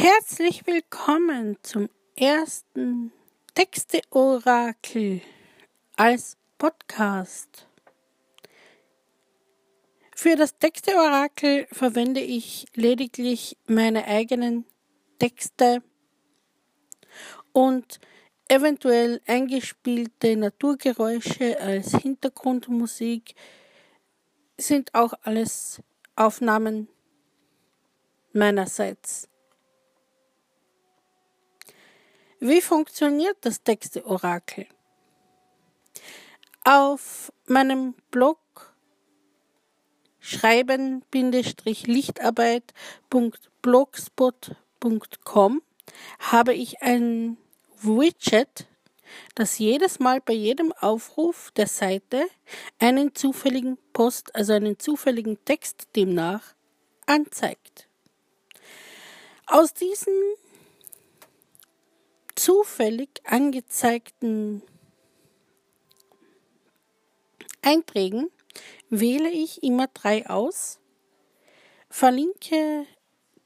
Herzlich willkommen zum ersten Texte-Orakel als Podcast. Für das Texte-Orakel verwende ich lediglich meine eigenen Texte und eventuell eingespielte Naturgeräusche als Hintergrundmusik sind auch alles Aufnahmen meinerseits. Wie funktioniert das Texte-Orakel? Auf meinem Blog schreiben-lichtarbeit.blogspot.com habe ich ein Widget, das jedes Mal bei jedem Aufruf der Seite einen zufälligen Post, also einen zufälligen Text demnach anzeigt. Aus diesen zufällig angezeigten Einträgen wähle ich immer drei aus, verlinke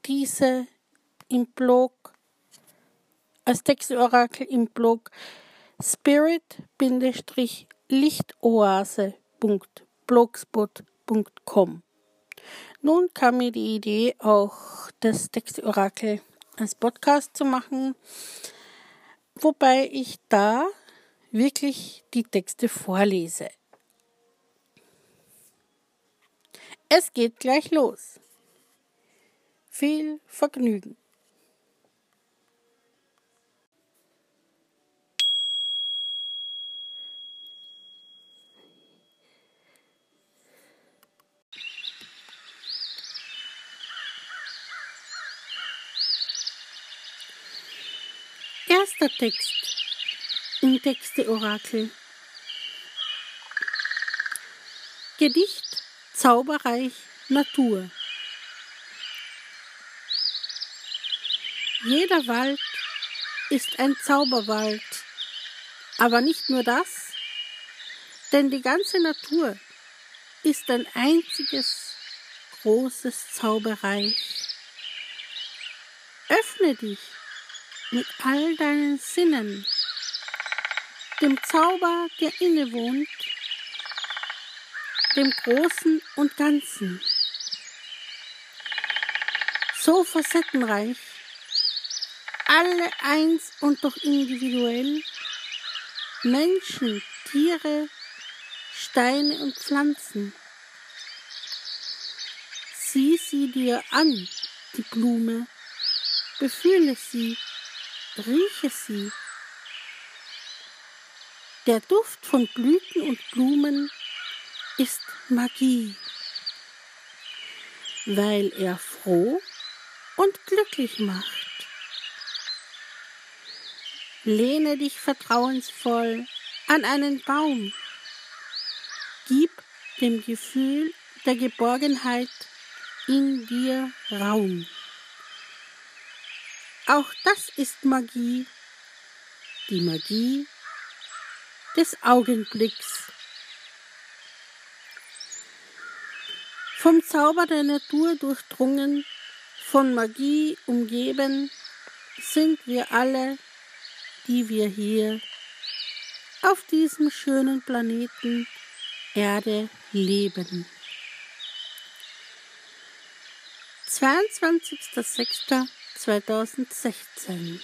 diese im Blog als Textorakel im Blog spirit-lichtoase.blogspot.com. Nun kam mir die Idee, auch das Textorakel als Podcast zu machen wobei ich da wirklich die Texte vorlese. Es geht gleich los. Viel Vergnügen. Erster Text im Texte-Orakel. Gedicht Zauberreich Natur. Jeder Wald ist ein Zauberwald, aber nicht nur das, denn die ganze Natur ist ein einziges großes Zauberreich. Öffne dich mit all deinen Sinnen, dem Zauber, der innewohnt, dem Großen und Ganzen. So facettenreich, alle eins und doch individuell, Menschen, Tiere, Steine und Pflanzen. Sieh sie dir an, die Blume, befühle sie, rieche sie. Der Duft von Blüten und Blumen ist Magie, weil er froh und glücklich macht. Lehne dich vertrauensvoll an einen Baum. Gib dem Gefühl der Geborgenheit in dir Raum. Auch das ist Magie, die Magie des Augenblicks. Vom Zauber der Natur durchdrungen, von Magie umgeben, sind wir alle, die wir hier auf diesem schönen Planeten Erde leben. 22.06. 2016.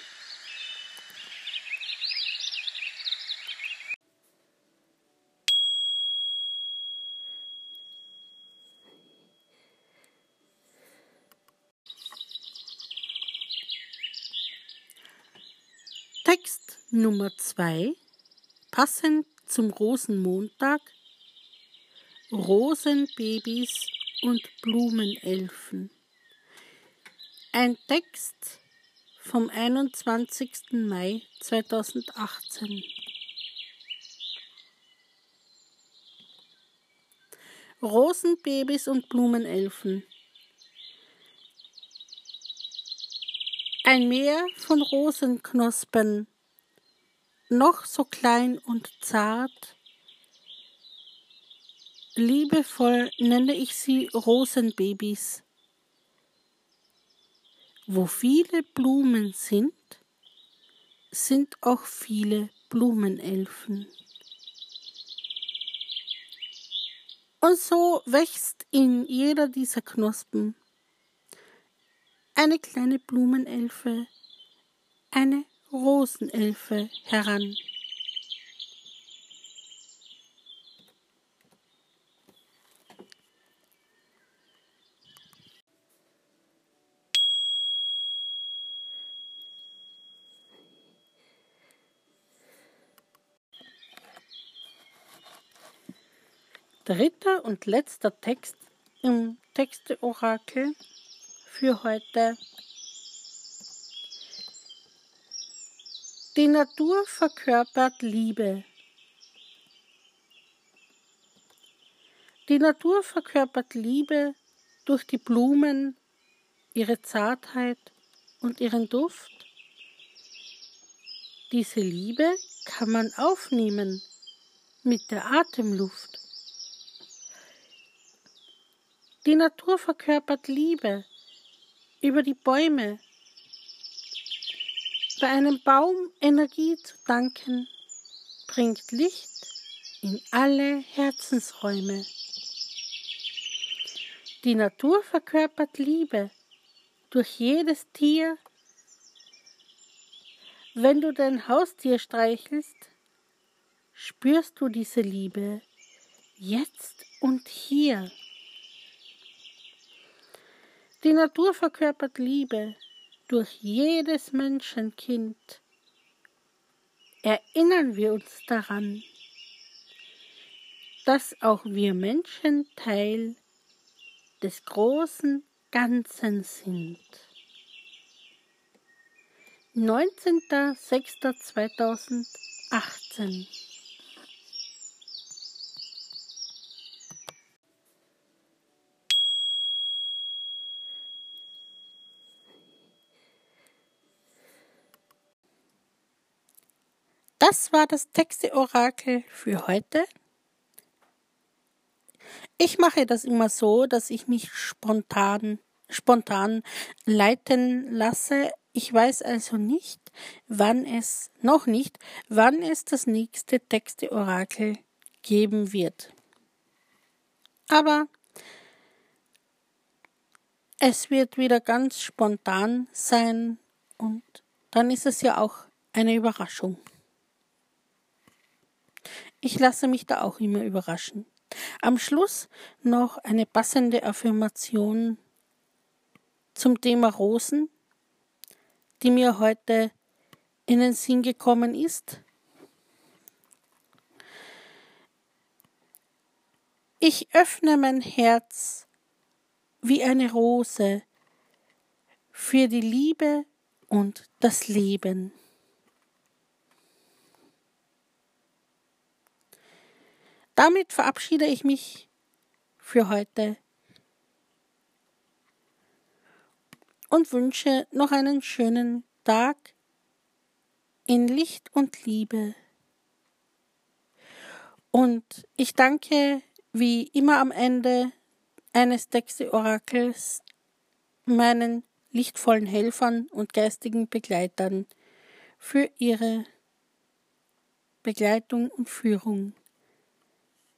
Text Nummer 2, passend zum Rosenmontag, Rosenbabys und Blumenelfen. Ein Text vom 21. Mai 2018. Rosenbabys und Blumenelfen. Ein Meer von Rosenknospen, noch so klein und zart. Liebevoll nenne ich sie Rosenbabys Wo viele Blumen sind, sind auch viele Blumenelfen. Und so wächst in jeder dieser Knospen eine kleine Blumenelfe, eine Rosenelfe heran. Dritter und letzter Text im Texte-Orakel für heute. Die Natur verkörpert Liebe. Die Natur verkörpert Liebe durch die Blumen, ihre Zartheit und ihren Duft. Diese Liebe kann man aufnehmen mit der Atemluft. Die Natur verkörpert Liebe über die Bäume. Bei einem Baum Energie zu danken, bringt Licht in alle Herzensräume. Die Natur verkörpert Liebe durch jedes Tier. Wenn du dein Haustier streichelst, spürst du diese Liebe jetzt und hier. Die Natur verkörpert Liebe durch jedes Menschenkind. Erinnern wir uns daran, dass auch wir Menschen Teil des großen Ganzen sind. 19.06.2018 Das war das Texte-Orakel für heute. Ich mache das immer so, dass ich mich spontan, spontan leiten lasse. Ich weiß also nicht, wann es, noch nicht, wann es das nächste Texte-Orakel geben wird. Aber es wird wieder ganz spontan sein und dann ist es ja auch eine Überraschung. Ich lasse mich da auch immer überraschen. Am Schluss noch eine passende Affirmation zum Thema Rosen, die mir heute in den Sinn gekommen ist. Ich öffne mein Herz wie eine Rose für die Liebe und das Leben. Damit verabschiede ich mich für heute und wünsche noch einen schönen Tag in Licht und Liebe. Und ich danke wie immer am Ende eines Texte-Orakels meinen lichtvollen Helfern und geistigen Begleitern für ihre Begleitung und Führung.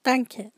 Danke.